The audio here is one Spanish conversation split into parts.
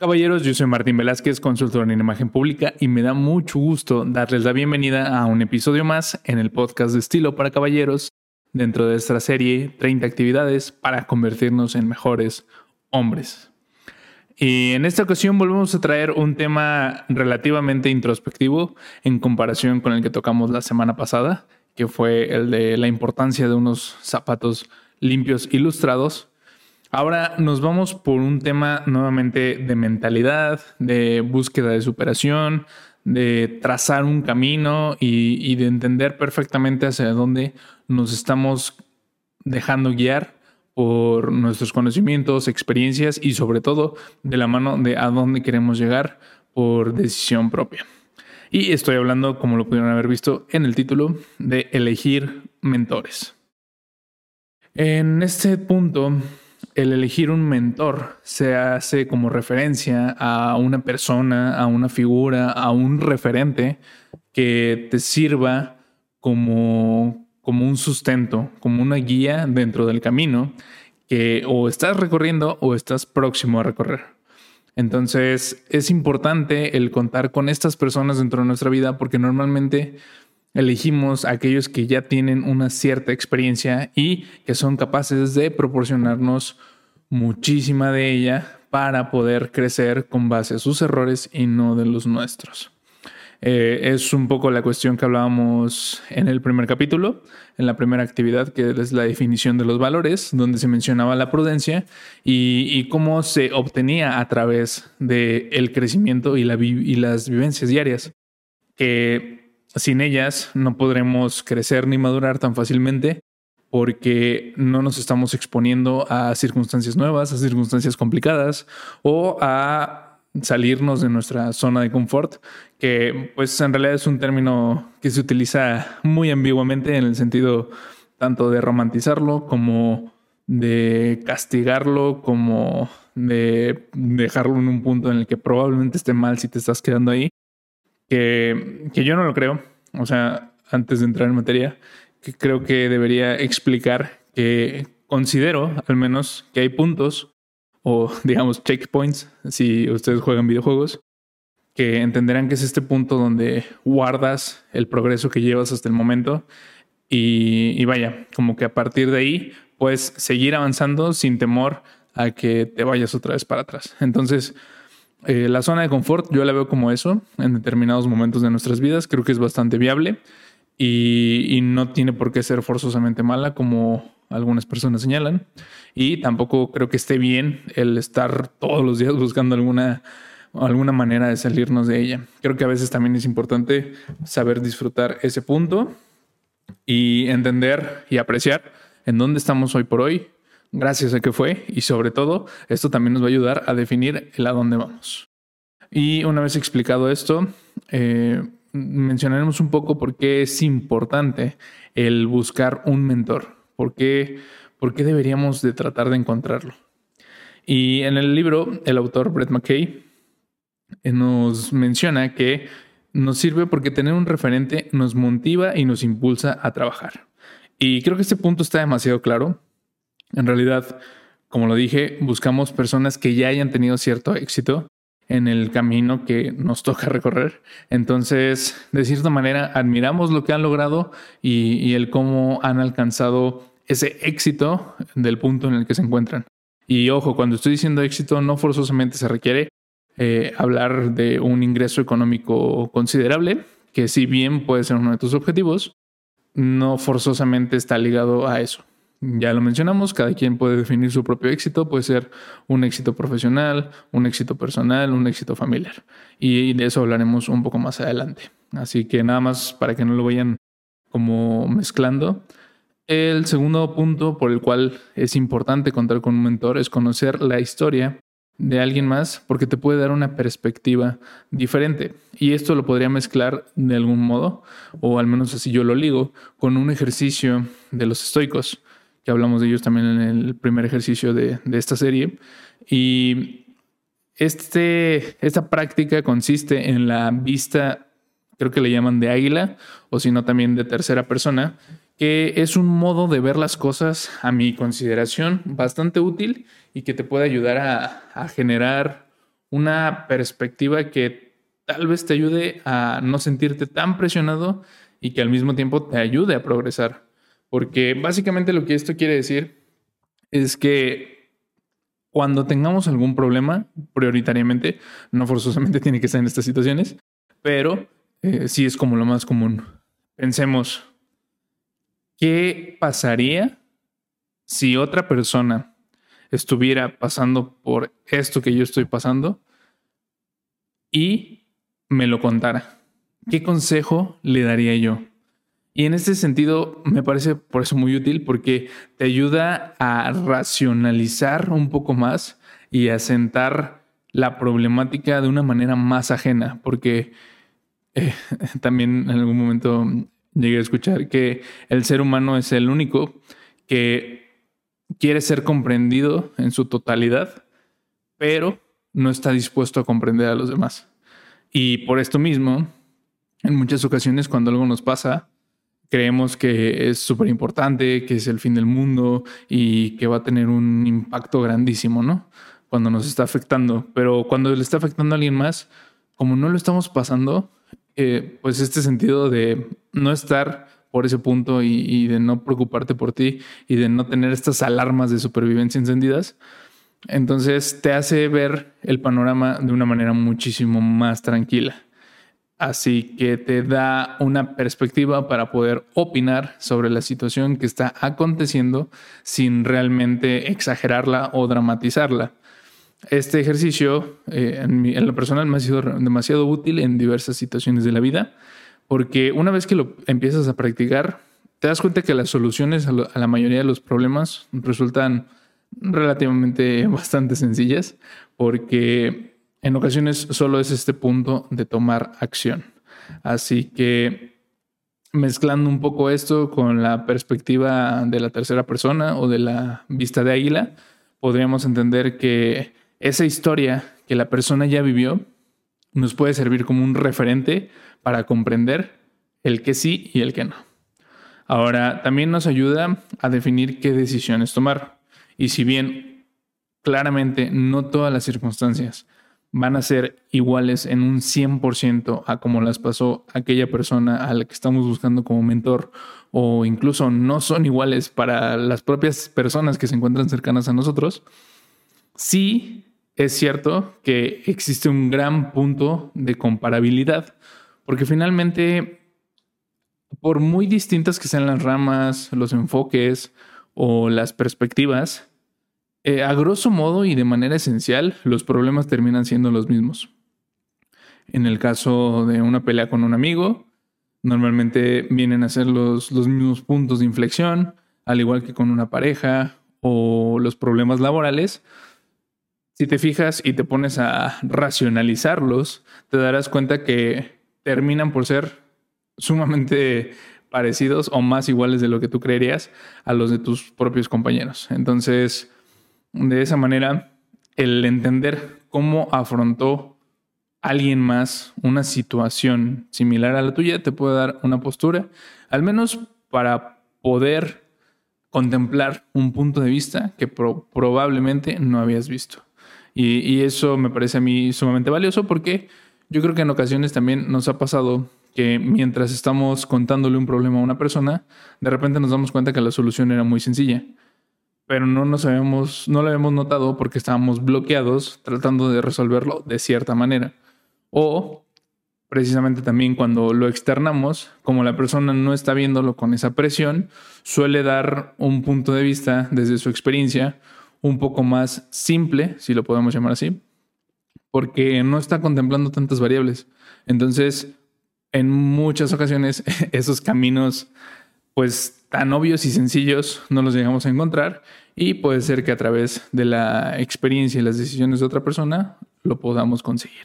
Caballeros, yo soy Martín Velázquez, consultor en imagen pública y me da mucho gusto darles la bienvenida a un episodio más en el podcast de estilo para caballeros dentro de esta serie 30 actividades para convertirnos en mejores hombres. Y en esta ocasión volvemos a traer un tema relativamente introspectivo en comparación con el que tocamos la semana pasada, que fue el de la importancia de unos zapatos limpios ilustrados Ahora nos vamos por un tema nuevamente de mentalidad, de búsqueda de superación, de trazar un camino y, de entender perfectamente hacia dónde nos estamos dejando guiar por nuestros conocimientos, experiencias y sobre todo de la mano de a dónde queremos llegar por decisión propia. Y estoy hablando, como lo pudieron haber visto en el título, de elegir mentores. En este punto el elegir un mentor se hace como referencia a una persona, a una figura, a un referente que te sirva como, como un sustento, como una guía dentro del camino que o estás recorriendo o estás próximo a recorrer. Entonces es importante el contar con estas personas dentro de nuestra vida porque normalmente elegimos a aquellos que ya tienen una cierta experiencia y que son capaces de proporcionarnos muchísima de ella para poder crecer con base a sus errores y no de los nuestros. Eh, es un poco la cuestión que hablábamos en el primer capítulo, en la primera actividad, que es la definición de los valores, donde se mencionaba la prudencia y, cómo se obtenía a través del el crecimiento y, y las vivencias diarias, que sin ellas no podremos crecer ni madurar tan fácilmente porque no nos estamos exponiendo a circunstancias nuevas, a circunstancias complicadas o a salirnos de nuestra zona de confort, que pues en realidad es un término que se utiliza muy ambiguamente en el sentido tanto de romantizarlo como de castigarlo, como de dejarlo en un punto en el que probablemente esté mal si te estás quedando ahí que, yo no lo creo. O sea, antes de entrar en materia, que creo que debería explicar que considero al menos que hay puntos o digamos checkpoints si ustedes juegan videojuegos que entenderán que es este punto donde guardas el progreso que llevas hasta el momento y, y vaya, como que a partir de ahí puedes seguir avanzando sin temor a que te vayas otra vez para atrás. Entonces, eh, la zona de confort yo la veo como eso en determinados momentos de nuestras vidas. Creo que es bastante viable y, no tiene por qué ser forzosamente mala como algunas personas señalan. Y tampoco creo que esté bien el estar todos los días buscando alguna, alguna manera de salirnos de ella. Creo que a veces también es importante saber disfrutar ese punto y entender y apreciar en dónde estamos hoy por hoy, gracias a que fue y sobre todo esto también nos va a ayudar a definir el a dónde vamos. Y una vez explicado esto, eh, mencionaremos un poco por qué es importante el buscar un mentor, por qué, por qué deberíamos de tratar de encontrarlo. Y en el libro, el autor Brett McKay eh, nos menciona que nos sirve porque tener un referente nos motiva y nos impulsa a trabajar. Y creo que este punto está demasiado claro en realidad, como lo dije, buscamos personas que ya hayan tenido cierto éxito en el camino que nos toca recorrer. Entonces, de cierta manera, admiramos lo que han logrado y, el cómo han alcanzado ese éxito del punto en el que se encuentran. Y ojo, cuando estoy diciendo éxito, no forzosamente se requiere eh, hablar de un ingreso económico considerable, que si bien puede ser uno de tus objetivos, no forzosamente está ligado a eso. Ya lo mencionamos, cada quien puede definir su propio éxito, puede ser un éxito profesional, un éxito personal, un éxito familiar. Y de eso hablaremos un poco más adelante. Así que nada más para que no lo vayan como mezclando. El segundo punto por el cual es importante contar con un mentor es conocer la historia de alguien más porque te puede dar una perspectiva diferente. Y esto lo podría mezclar de algún modo, o al menos así yo lo ligo, con un ejercicio de los estoicos que hablamos de ellos también en el primer ejercicio de, esta serie. Y este, esta práctica consiste en la vista, creo que le llaman de águila, o si no también de tercera persona, que es un modo de ver las cosas, a mi consideración, bastante útil y que te puede ayudar a generar una perspectiva que tal vez te ayude a no sentirte tan presionado y que al mismo tiempo te ayude a progresar. Porque básicamente lo que esto quiere decir es que cuando tengamos algún problema, prioritariamente, no forzosamente tiene que ser en estas situaciones, pero eh, sí es como lo más común. Pensemos, ¿qué pasaría si otra persona estuviera pasando por esto que yo estoy pasando y me lo contara? ¿Qué consejo le daría yo? Y en este sentido me parece por eso muy útil porque te ayuda a racionalizar un poco más y a sentar la problemática de una manera más ajena, porque eh, también en algún momento llegué a escuchar que el ser humano es el único que quiere ser comprendido en su totalidad, pero no está dispuesto a comprender a los demás. Y por esto mismo, en muchas ocasiones cuando algo nos pasa, creemos que es súper importante, que es el fin del mundo y que va a tener un impacto grandísimo, ¿no? Cuando nos está afectando. Pero cuando le está afectando a alguien más, como no lo estamos pasando, eh, pues este sentido de no estar por ese punto y, de no preocuparte por ti y de no tener estas alarmas de supervivencia encendidas, entonces te hace ver el panorama de una manera muchísimo más tranquila. Así que te da una perspectiva para poder opinar sobre la situación que está aconteciendo sin realmente exagerarla o dramatizarla. Este ejercicio, eh, en, lo personal, me ha sido demasiado útil en diversas situaciones de la vida, porque una vez que lo empiezas a practicar, te das cuenta que las soluciones a la mayoría de los problemas resultan relativamente bastante sencillas, porque en ocasiones solo es este punto de tomar acción. Así que mezclando un poco esto con la perspectiva de la tercera persona o de la vista de águila, podríamos entender que esa historia que la persona ya vivió nos puede servir como un referente para comprender el que sí y el que no. Ahora, también nos ayuda a definir qué decisiones tomar. Y si bien claramente no todas las circunstancias van a ser iguales en un 100% a como las pasó aquella persona a la que estamos buscando como mentor o incluso no son iguales para las propias personas que se encuentran cercanas a nosotros, sí es cierto que existe un gran punto de comparabilidad, porque finalmente, por muy distintas que sean las ramas, los enfoques o las perspectivas, eh, a grosso modo y de manera esencial, los problemas terminan siendo los mismos. En el caso de una pelea con un amigo, normalmente vienen a ser los, los mismos puntos de inflexión, al igual que con una pareja o los problemas laborales. Si te fijas y te pones a racionalizarlos, te darás cuenta que terminan por ser sumamente parecidos o más iguales de lo que tú creerías a los de tus propios compañeros. Entonces, de esa manera, el entender cómo afrontó alguien más una situación similar a la tuya te puede dar una postura, al menos para poder contemplar un punto de vista que probablemente no habías visto. Y, eso me parece a mí sumamente valioso porque yo creo que en ocasiones también nos ha pasado que mientras estamos contándole un problema a una persona, de repente nos damos cuenta que la solución era muy sencilla pero no nos habíamos, no lo habíamos notado porque estábamos bloqueados tratando de resolverlo de cierta manera. O precisamente también cuando lo externamos, como la persona no está viéndolo con esa presión, suele dar un punto de vista desde su experiencia un poco más simple, si lo podemos llamar así, porque no está contemplando tantas variables. Entonces, en muchas ocasiones, esos caminos, pues tan obvios y sencillos no los llegamos a encontrar y puede ser que a través de la experiencia y las decisiones de otra persona lo podamos conseguir.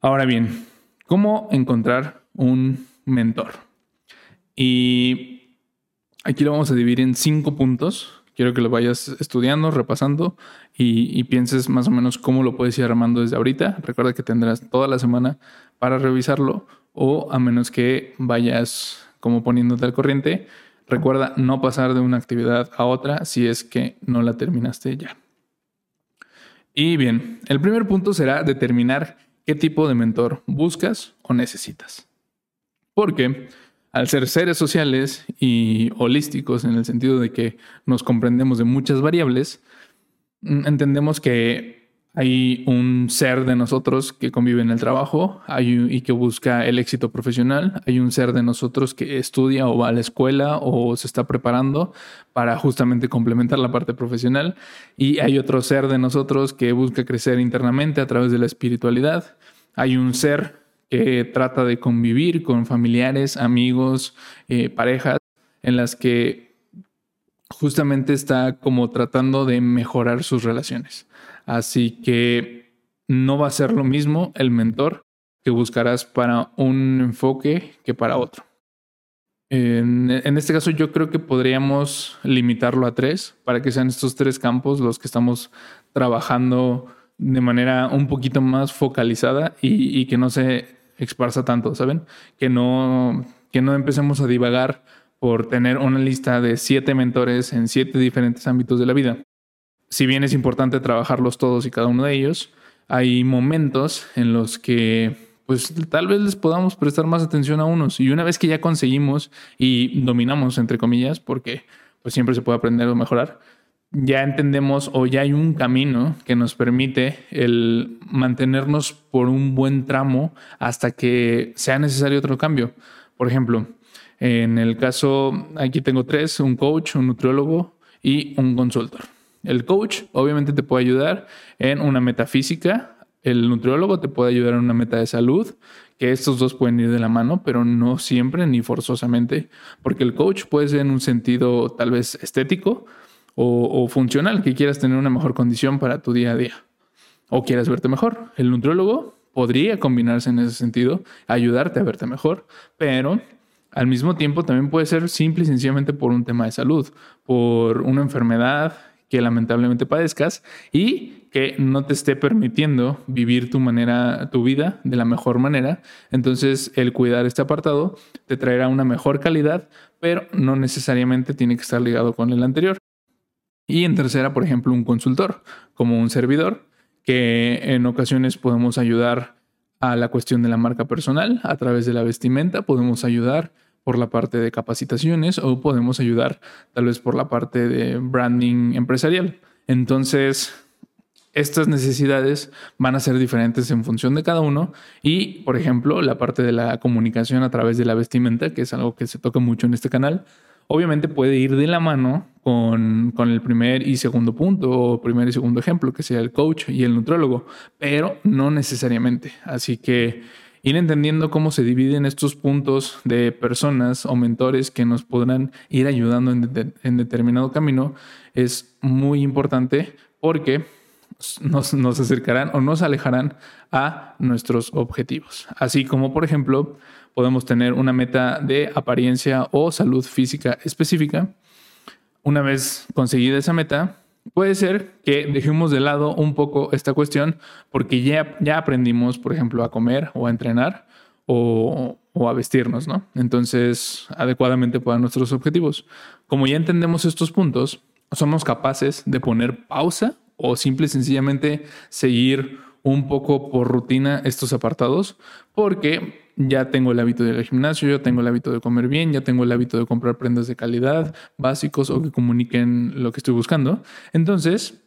Ahora bien, ¿cómo encontrar un mentor? Y aquí lo vamos a dividir en cinco puntos. Quiero que lo vayas estudiando, repasando y, y pienses más o menos cómo lo puedes ir armando desde ahorita. Recuerda que tendrás toda la semana para revisarlo o a menos que vayas como poniéndote al corriente. Recuerda no pasar de una actividad a otra si es que no la terminaste ya. Y bien, el primer punto será determinar qué tipo de mentor buscas o necesitas. Porque al ser seres sociales y holísticos en el sentido de que nos comprendemos de muchas variables, mm, entendemos que hay un ser de nosotros que convive en el trabajo hay, y que busca el éxito profesional. Hay un ser de nosotros que estudia o va a la escuela o se está preparando para justamente complementar la parte profesional. Y hay otro ser de nosotros que busca crecer internamente a través de la espiritualidad. Hay un ser que trata de convivir con familiares, amigos, eh, parejas, en las que justamente está como tratando de mejorar sus relaciones. Así que no va a ser lo mismo el mentor que buscarás para un enfoque que para otro. En, este caso yo creo que podríamos limitarlo a tres para que sean estos tres campos los que estamos trabajando de manera un poquito más focalizada y, y que no se esparza tanto, ¿saben? Que no, que no empecemos a divagar por tener una lista de siete mentores en siete diferentes ámbitos de la vida si bien es importante trabajarlos todos y cada uno de ellos, hay momentos en los que pues tal vez les podamos prestar más atención a unos. Y una vez que ya conseguimos y dominamos, entre comillas, porque pues siempre se puede aprender o mejorar, ya entendemos o ya hay un camino que nos permite el mantenernos por un buen tramo hasta que sea necesario otro cambio. Por ejemplo, en el caso, aquí tengo tres, un coach, un nutriólogo y un consultor. El coach obviamente te puede ayudar en una metafísica, el nutriólogo te puede ayudar en una meta de salud, que estos dos pueden ir de la mano, pero no siempre ni forzosamente, porque el coach puede ser en un sentido tal vez estético o, funcional, que quieras tener una mejor condición para tu día a día o quieras verte mejor. El nutriólogo podría combinarse en ese sentido, ayudarte a verte mejor, pero al mismo tiempo también puede ser simple y sencillamente por un tema de salud, por una enfermedad lamentablemente padezcas y que no te esté permitiendo vivir tu manera, tu vida de la mejor manera. Entonces, el cuidar este apartado te traerá una mejor calidad, pero no necesariamente tiene que estar ligado con el anterior. Y en tercera, por ejemplo, un consultor, como un servidor, que en ocasiones podemos ayudar a la cuestión de la marca personal a través de la vestimenta, podemos ayudar por la parte de capacitaciones o podemos ayudar tal vez por la parte de branding empresarial. Entonces, estas necesidades van a ser diferentes en función de cada uno y, por ejemplo, la parte de la comunicación a través de la vestimenta, que es algo que se toca mucho en este canal, obviamente puede ir de la mano con, con, el primer y segundo punto o primer y segundo ejemplo, que sea el coach y el nutrólogo, pero no necesariamente. Así que ir entendiendo cómo se dividen estos puntos de personas o mentores que nos podrán ir ayudando en, determinado camino es muy importante porque nos, nos, acercarán o nos alejarán a nuestros objetivos. Así como, por ejemplo, podemos tener una meta de apariencia o salud física específica. Una vez conseguida esa meta, Puede ser que dejemos de lado un poco esta cuestión porque ya, ya aprendimos, por ejemplo, a comer o a entrenar o, a vestirnos, ¿no? Entonces, adecuadamente para nuestros objetivos. Como ya entendemos estos puntos, somos capaces de poner pausa o simple y sencillamente seguir un poco por rutina estos apartados porque ya tengo el hábito del gimnasio, ya tengo el hábito de comer bien, ya tengo el hábito de comprar prendas de calidad básicos o que comuniquen lo que estoy buscando. Entonces,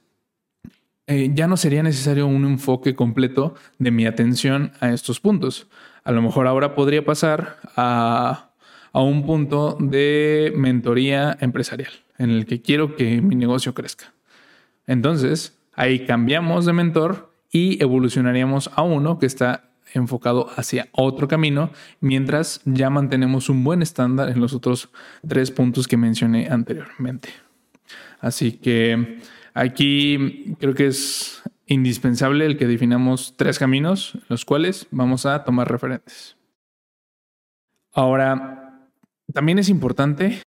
eh, ya no sería necesario un enfoque completo de mi atención a estos puntos. A lo mejor ahora podría pasar a, a un punto de mentoría empresarial en el que quiero que mi negocio crezca. Entonces, ahí cambiamos de mentor y evolucionaríamos a uno que está enfocado hacia otro camino, mientras ya mantenemos un buen estándar en los otros tres puntos que mencioné anteriormente. Así que aquí creo que es indispensable el que definamos tres caminos, los cuales vamos a tomar referentes. Ahora, también es importante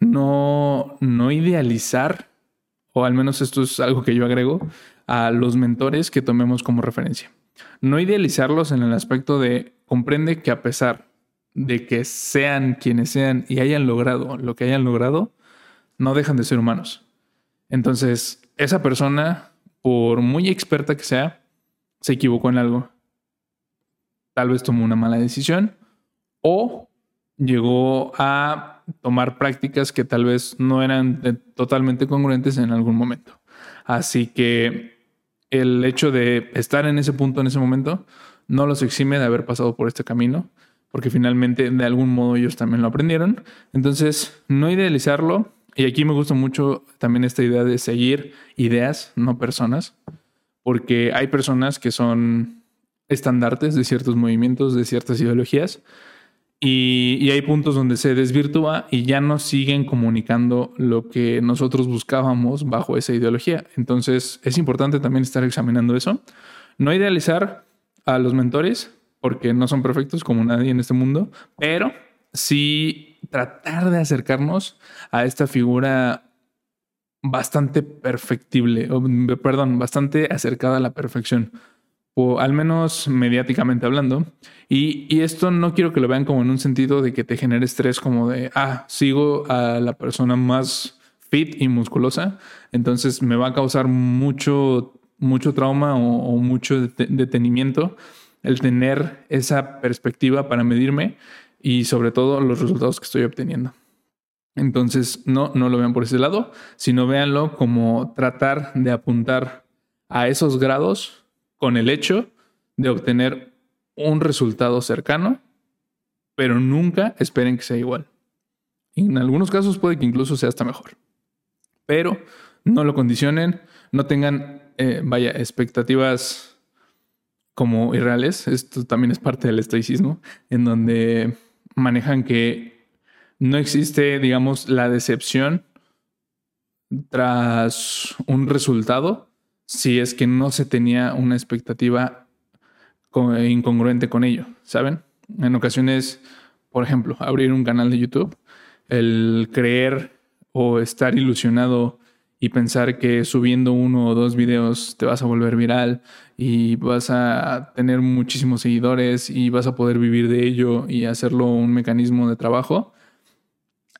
no, no idealizar, o al menos esto es algo que yo agrego, a los mentores que tomemos como referencia. No idealizarlos en el aspecto de comprende que a pesar de que sean quienes sean y hayan logrado lo que hayan logrado, no dejan de ser humanos. Entonces, esa persona por muy experta que sea, se equivocó en algo. Tal vez tomó una mala decisión o llegó a tomar prácticas que tal vez no eran totalmente congruentes en algún momento. Así que el hecho de estar en ese punto en ese momento no los exime de haber pasado por este camino, porque finalmente de algún modo ellos también lo aprendieron. Entonces, no idealizarlo. Y aquí me gusta mucho también esta idea de seguir ideas, no personas, porque hay personas que son estandartes de ciertos movimientos, de ciertas ideologías, y, hay puntos donde se desvirtúa y ya no siguen comunicando lo que nosotros buscábamos bajo esa ideología. Entonces es importante también estar examinando eso. No idealizar a los mentores, porque no son perfectos como nadie en este mundo, pero sí tratar de acercarnos a esta figura bastante perfectible, perdón, bastante acercada a la perfección o al menos mediáticamente hablando. Y, esto no quiero que lo vean como en un sentido de que te genere estrés como de, ah, sigo a la persona más fit y musculosa, entonces me va a causar mucho, mucho trauma o, mucho detenimiento el tener esa perspectiva para medirme y sobre todo los resultados que estoy obteniendo. Entonces, no, no lo vean por ese lado, sino véanlo como tratar de apuntar a esos grados con el hecho de obtener un resultado cercano, pero nunca esperen que sea igual. En algunos casos puede que incluso sea hasta mejor. Pero no lo condicionen, no tengan, eh, vaya, expectativas como irreales. Esto también es parte del estoicismo, en donde manejan que no existe, digamos, la decepción tras un resultado, si es que no se tenía una expectativa incongruente con ello, ¿saben? En ocasiones, por ejemplo, abrir un canal de YouTube, el creer o estar ilusionado y pensar que subiendo uno o dos videos te vas a volver viral y vas a tener muchísimos seguidores y vas a poder vivir de ello y hacerlo un mecanismo de trabajo,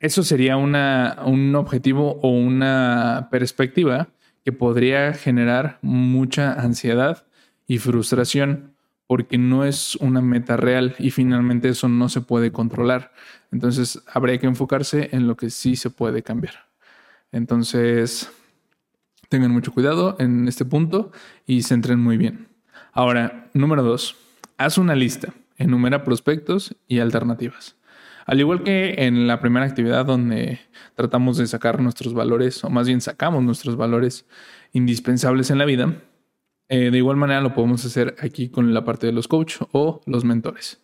eso sería una, un objetivo o una perspectiva que podría generar mucha ansiedad y frustración porque no es una meta real y finalmente eso no se puede controlar. Entonces habría que enfocarse en lo que sí se puede cambiar. Entonces, tengan mucho cuidado en este punto y se muy bien. Ahora, número dos, haz una lista, enumera prospectos y alternativas. Al igual que en la primera actividad donde tratamos de sacar nuestros valores, o más bien sacamos nuestros valores indispensables en la vida, eh, de igual manera lo podemos hacer aquí con la parte de los coach o los mentores.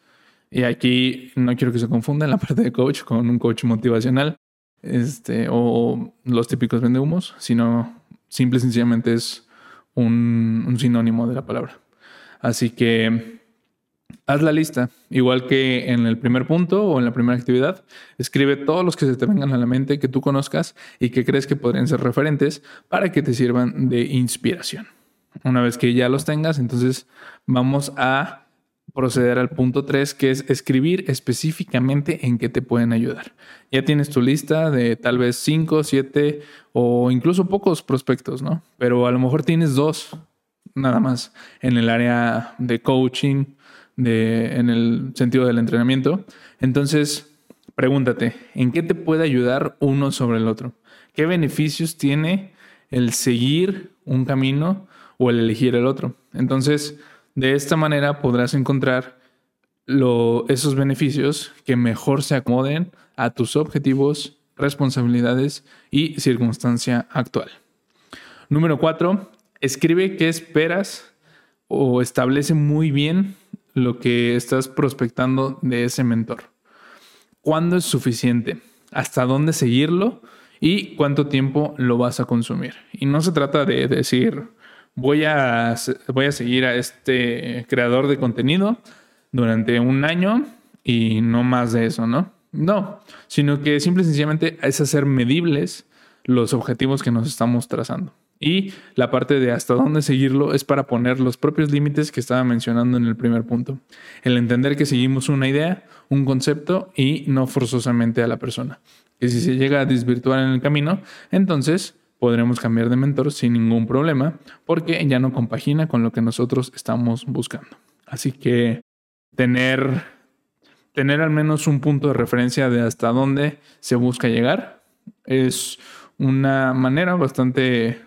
Y aquí no quiero que se confunda la parte de coach con un coach motivacional este, o los típicos vendehumos, sino simple y sencillamente es un sinónimo de la palabra. Así que Haz la lista, igual que en el primer punto o en la primera actividad. Escribe todos los que se te vengan a la mente, que tú conozcas y que crees que podrían ser referentes para que te sirvan de inspiración. Una vez que ya los tengas, entonces vamos a proceder al punto 3, que es escribir específicamente en qué te pueden ayudar. Ya tienes tu lista de tal vez 5, 7 o incluso pocos prospectos, ¿no? Pero a lo mejor tienes dos nada más en el área de coaching en el sentido del entrenamiento. Entonces, pregúntate, ¿en qué te puede ayudar uno sobre el otro? ¿Qué beneficios tiene el seguir un camino o el elegir el otro? Entonces, de esta manera podrás encontrar esos beneficios que mejor se acomoden a tus objetivos, responsabilidades y circunstancia actual. Número cuatro, escribe qué esperas o establece muy bien lo que estás prospectando de ese mentor. ¿Cuándo es suficiente? ¿Hasta dónde seguirlo? ¿Y cuánto tiempo lo vas a consumir? Y no se trata de decir, voy a, voy a seguir a este creador de contenido durante un año y no más de eso, ¿no? No, sino que simple y sencillamente es hacer medibles los objetivos que nos estamos trazando. Y la parte de hasta dónde seguirlo es para poner los propios límites que estaba mencionando en el primer punto. El entender que seguimos una idea, un concepto y no forzosamente a la persona. Que si se llega a desvirtuar en el camino, entonces podremos cambiar de mentor sin ningún problema porque ya no compagina con lo que nosotros estamos buscando. Así que tener, tener al menos un punto de referencia de hasta dónde se busca llegar es una manera bastante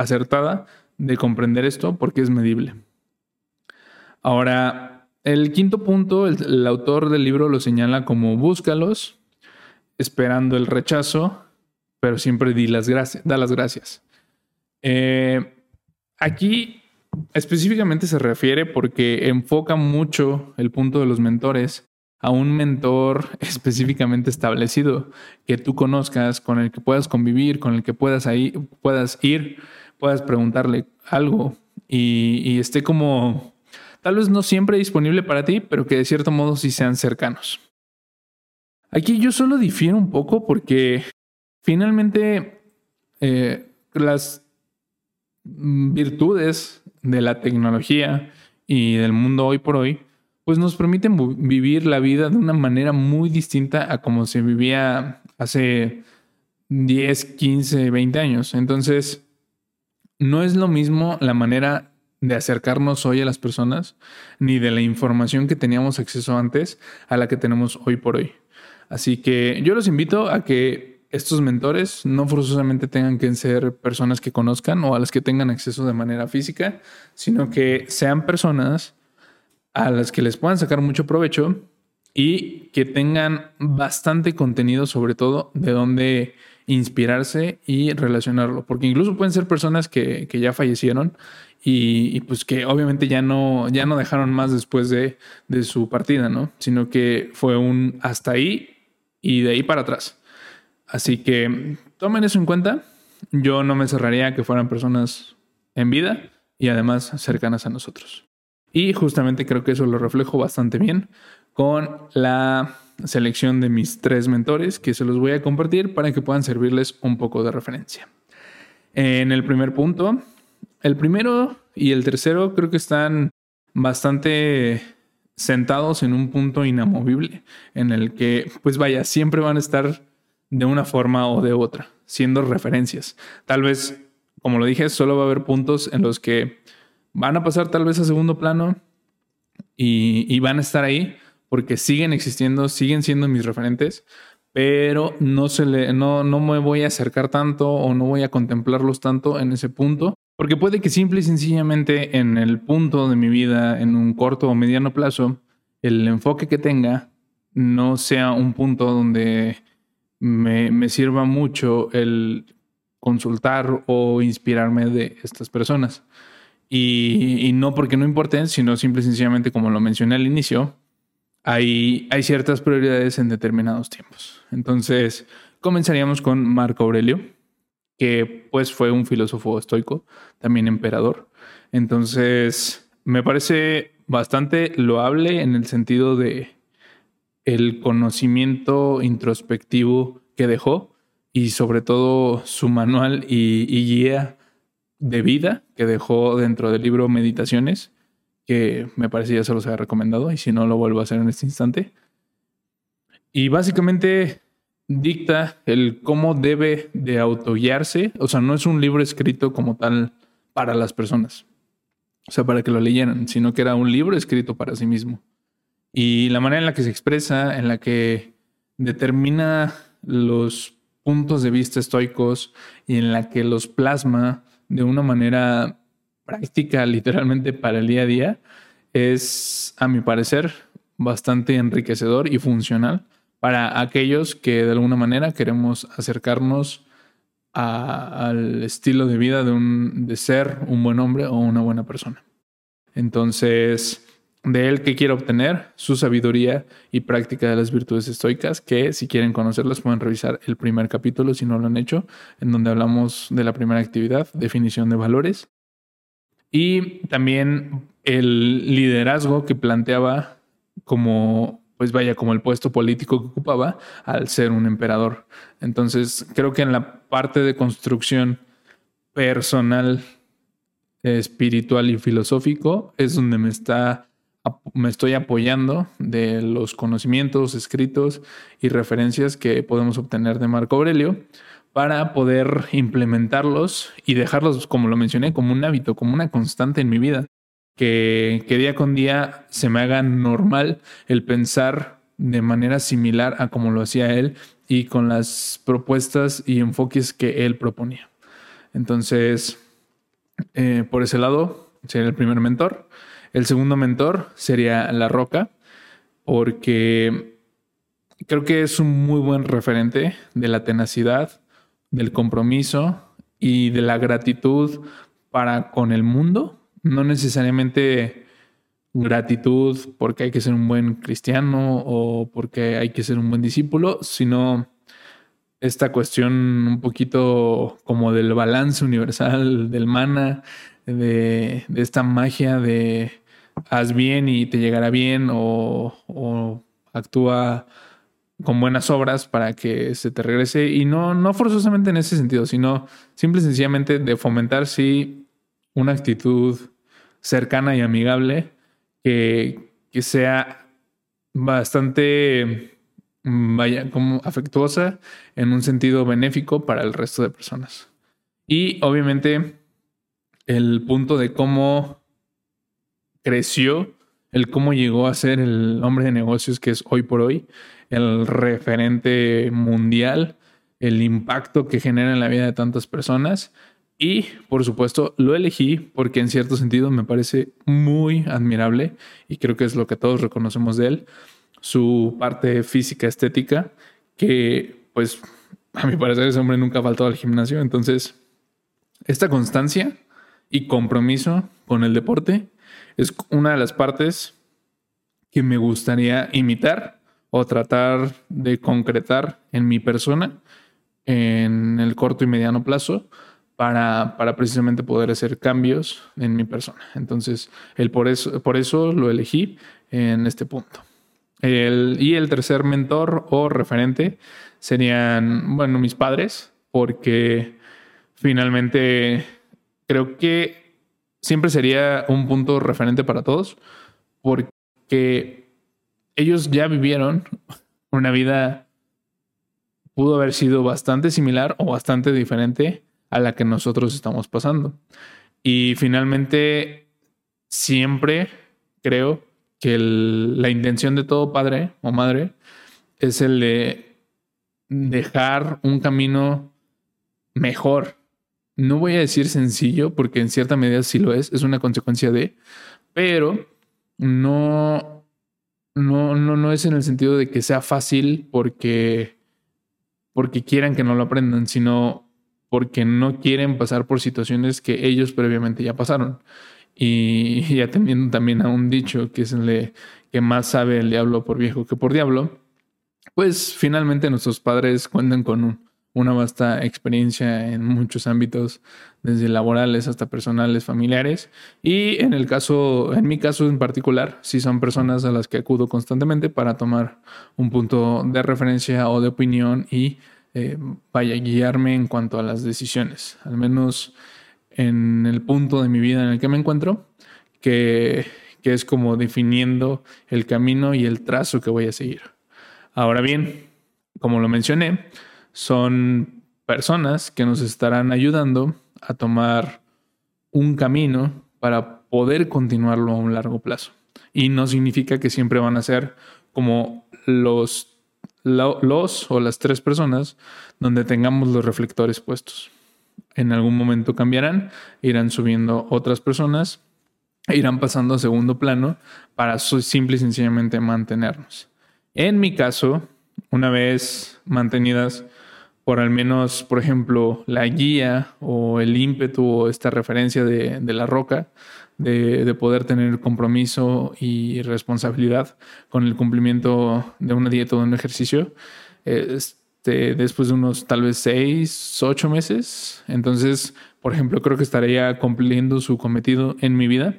acertada de comprender esto porque es medible. Ahora, el quinto punto, el, autor del libro lo señala como búscalos, esperando el rechazo, pero siempre di las gracias, da las gracias. Eh, aquí específicamente se refiere porque enfoca mucho el punto de los mentores a un mentor específicamente establecido que tú conozcas, con el que puedas convivir, con el que puedas, ahí, puedas ir, puedas preguntarle algo y, esté como tal vez no siempre disponible para ti, pero que de cierto modo sí sean cercanos. Aquí yo solo difiero un poco porque finalmente eh, las virtudes de la tecnología y del mundo hoy por hoy, pues nos permiten vivir la vida de una manera muy distinta a como se vivía hace 10, 15, 20 años. Entonces, no es lo mismo la manera de acercarnos hoy a las personas, ni de la información que teníamos acceso antes a la que tenemos hoy por hoy. Así que yo los invito a que estos mentores no forzosamente tengan que ser personas que conozcan o a las que tengan acceso de manera física, sino que sean personas a las que les puedan sacar mucho provecho y que tengan bastante contenido sobre todo de dónde inspirarse y relacionarlo, porque incluso pueden ser personas que, que ya fallecieron y, pues que obviamente ya no, ya no dejaron más después de, de su partida, ¿no? Sino que fue un hasta ahí y de ahí para atrás. Así que tomen eso en cuenta. Yo no me cerraría que fueran personas en vida y además cercanas a nosotros. Y justamente creo que eso lo reflejo bastante bien con la selección de mis tres mentores que se los voy a compartir para que puedan servirles un poco de referencia. En el primer punto, el primero y el tercero creo que están bastante sentados en un punto inamovible en el que, pues vaya, siempre van a estar de una forma o de otra, siendo referencias. Tal vez, como lo dije, solo va a haber puntos en los que van a pasar tal vez a segundo plano y, van a estar ahí porque siguen existiendo, siguen siendo mis referentes, pero no, se le, no, no me voy a acercar tanto o no voy a contemplarlos tanto en ese punto porque puede que simple y sencillamente en el punto de mi vida, en un corto o mediano plazo, el enfoque que tenga no sea un punto donde me, sirva mucho el consultar o inspirarme de estas personas. Y, no porque no importen, sino simple y sencillamente, como lo mencioné al inicio, hay, ciertas prioridades en determinados tiempos. Entonces, comenzaríamos con Marco Aurelio que pues fue un filósofo estoico, también emperador. Entonces, me parece bastante loable en el sentido de el conocimiento introspectivo que dejó y sobre todo su manual y, guía de vida que dejó dentro del libro Meditaciones, que me parece ya se los había recomendado y si no lo vuelvo a hacer en este instante. Y básicamente dicta el cómo debe de autoguiarse. O sea, no es un libro escrito como tal para las personas. O sea, para que lo leyeran, sino que era un libro escrito para sí mismo. Y la manera en la que se expresa, en la que determina los puntos de vista estoicos y en la que los plasma de una manera práctica, literalmente para el día a día, es, a mi parecer, bastante enriquecedor y funcional para aquellos que de alguna manera queremos acercarnos al estilo de vida de, un, de ser un buen hombre o una buena persona. Entonces, de él que quiero obtener su sabiduría y práctica de las virtudes estoicas, que si quieren conocerlas pueden revisar el primer capítulo si no lo han hecho, en donde hablamos de la primera actividad, definición de valores, y también el liderazgo que planteaba como pues vaya, como el puesto político que ocupaba al ser un emperador. Entonces, creo que en la parte de construcción personal, espiritual y filosófico es donde me está me estoy apoyando de los conocimientos escritos y referencias que podemos obtener de Marco Aurelio para poder implementarlos y dejarlos, como lo mencioné, como un hábito, como una constante en mi vida. Que, que día con día se me haga normal el pensar de manera similar a como lo hacía él y con las propuestas y enfoques que él proponía. Entonces, eh, por ese lado, sería el primer mentor. El segundo mentor sería La Roca, porque creo que es un muy buen referente de la tenacidad, del compromiso y de la gratitud para con el mundo. No necesariamente gratitud porque hay que ser un buen cristiano o porque hay que ser un buen discípulo, sino esta cuestión un poquito como del balance universal, del mana, de, esta magia de haz bien y te llegará bien o, o, actúa con buenas obras para que se te regrese y no, no forzosamente en ese sentido, sino simple y sencillamente de fomentar sí una actitud cercana y amigable que, que sea bastante Mm, vaya, como afectuosa en un sentido benéfico para el resto de personas. Y obviamente el punto de cómo creció, el cómo llegó a ser el hombre de negocios que es hoy por hoy, el referente mundial, el impacto que genera en la vida de tantas personas. Y por supuesto lo elegí porque en cierto sentido me parece muy admirable y creo que es lo que todos reconocemos de él su parte física estética, que pues a mi parecer ese hombre nunca faltó al gimnasio. Entonces, esta constancia y compromiso con el deporte es una de las partes que me gustaría imitar o tratar de concretar en mi persona en el corto y mediano plazo para, para precisamente poder hacer cambios en mi persona. Entonces, el por, eso, por eso lo elegí en este punto y el tercer mentor o referente serían, bueno, mis padres, porque finalmente creo que siempre sería un punto referente para todos, porque ellos ya vivieron una vida, pudo haber sido bastante similar o bastante diferente a la que nosotros estamos pasando. Y finalmente, siempre creo que la intención de todo padre o madre es el de dejar un camino mejor. No voy a decir sencillo, porque en cierta medida sí lo es, es una consecuencia de, pero no, no, no, no es en el sentido de que sea fácil porque, porque quieran que no lo aprendan, sino porque no quieren pasar por situaciones que ellos previamente ya pasaron. Y, atendiendo también a un dicho que es el de que más sabe el diablo por viejo que por diablo, pues finalmente nuestros padres cuentan con una vasta experiencia en muchos ámbitos, desde laborales hasta personales, familiares. Y en el caso, en mi caso en particular, sí son personas a las que acudo constantemente para tomar un punto de referencia o de opinión y eh, vaya a guiarme en cuanto a las decisiones. Al menos en el punto de mi vida en el que me encuentro, que, que es como definiendo el camino y el trazo que voy a seguir. Ahora bien, como lo mencioné, son personas que nos estarán ayudando a tomar un camino para poder continuarlo a un largo plazo. Y no significa que siempre van a ser como los, los o las tres personas donde tengamos los reflectores puestos en algún momento cambiarán, irán subiendo otras personas, irán pasando a segundo plano para simple y sencillamente mantenernos. En mi caso, una vez mantenidas por al menos, por ejemplo, la guía o el ímpetu o esta referencia de, la roca, de, poder tener compromiso y responsabilidad con el cumplimiento de una dieta o de un ejercicio, este, después de unos tal vez seis, ocho meses. Entonces, por ejemplo, creo que estaría cumpliendo su cometido en mi vida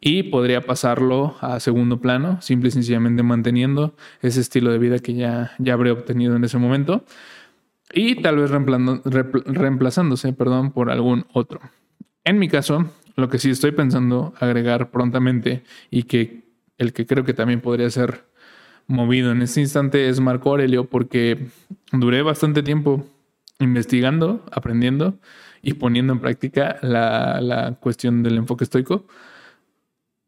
y podría pasarlo a segundo plano, simple y sencillamente manteniendo ese estilo de vida que ya, ya habré obtenido en ese momento y tal vez reemplazándose perdón, por algún otro. En mi caso, lo que sí estoy pensando agregar prontamente y que el que creo que también podría ser movido en este instante es Marco Aurelio porque duré bastante tiempo investigando, aprendiendo y poniendo en práctica la, la cuestión del enfoque estoico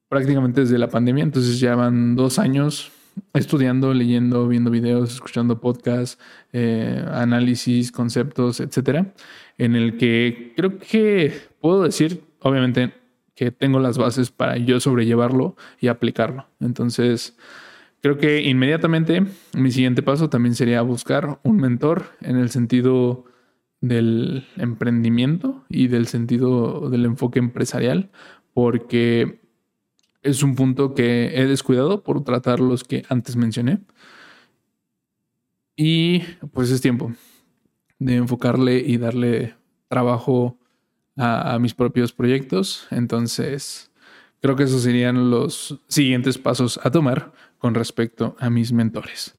prácticamente desde la pandemia. Entonces ya van dos años estudiando, leyendo, viendo videos, escuchando podcasts, eh, análisis, conceptos, etcétera, en el que creo que puedo decir, obviamente, que tengo las bases para yo sobrellevarlo y aplicarlo. Entonces, creo que inmediatamente mi siguiente paso también sería buscar un mentor en el sentido del emprendimiento y del sentido del enfoque empresarial, porque es un punto que he descuidado por tratar los que antes mencioné. Y pues es tiempo de enfocarle y darle trabajo a, mis propios proyectos. Entonces, creo que esos serían los siguientes pasos a tomar con respecto a mis mentores.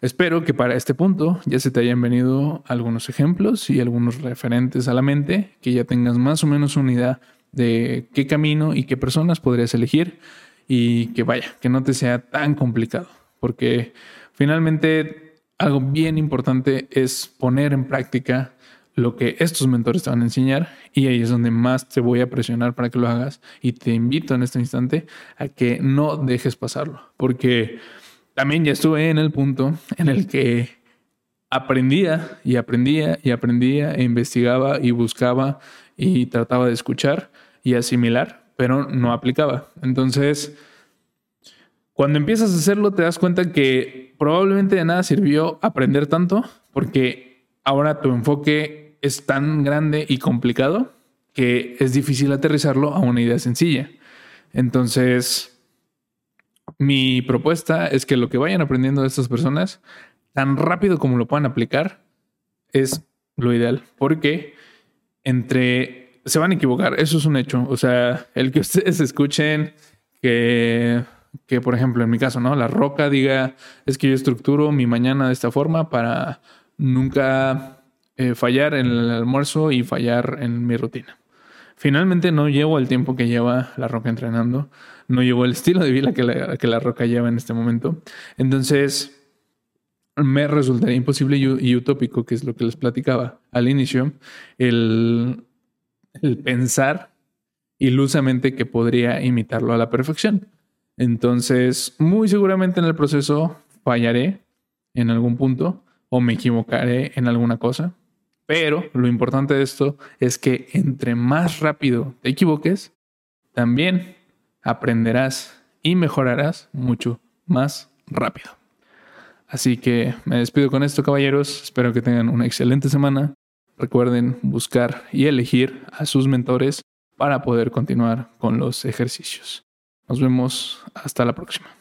Espero que para este punto ya se te hayan venido algunos ejemplos y algunos referentes a la mente, que ya tengas más o menos una idea de qué camino y qué personas podrías elegir y que vaya, que no te sea tan complicado, porque finalmente algo bien importante es poner en práctica lo que estos mentores te van a enseñar y ahí es donde más te voy a presionar para que lo hagas y te invito en este instante a que no dejes pasarlo, porque también ya estuve en el punto en el que aprendía y aprendía y aprendía e investigaba y buscaba y trataba de escuchar y asimilar, pero no aplicaba. Entonces, cuando empiezas a hacerlo, te das cuenta que probablemente de nada sirvió aprender tanto, porque ahora tu enfoque es tan grande y complicado que es difícil aterrizarlo a una idea sencilla. Entonces, mi propuesta es que lo que vayan aprendiendo de estas personas, tan rápido como lo puedan aplicar, es lo ideal, porque entre se van a equivocar, eso es un hecho. O sea, el que ustedes escuchen que, que, por ejemplo, en mi caso, ¿no? La roca diga, es que yo estructuro mi mañana de esta forma para nunca eh, fallar en el almuerzo y fallar en mi rutina. Finalmente no llevo el tiempo que lleva la roca entrenando, no llevo el estilo de vida que la, que la roca lleva en este momento. Entonces, me resultaría imposible y utópico, que es lo que les platicaba al inicio, el pensar ilusamente que podría imitarlo a la perfección. Entonces, muy seguramente en el proceso fallaré en algún punto o me equivocaré en alguna cosa. Pero lo importante de esto es que entre más rápido te equivoques, también aprenderás y mejorarás mucho más rápido. Así que me despido con esto, caballeros. Espero que tengan una excelente semana. Recuerden buscar y elegir a sus mentores para poder continuar con los ejercicios. Nos vemos hasta la próxima.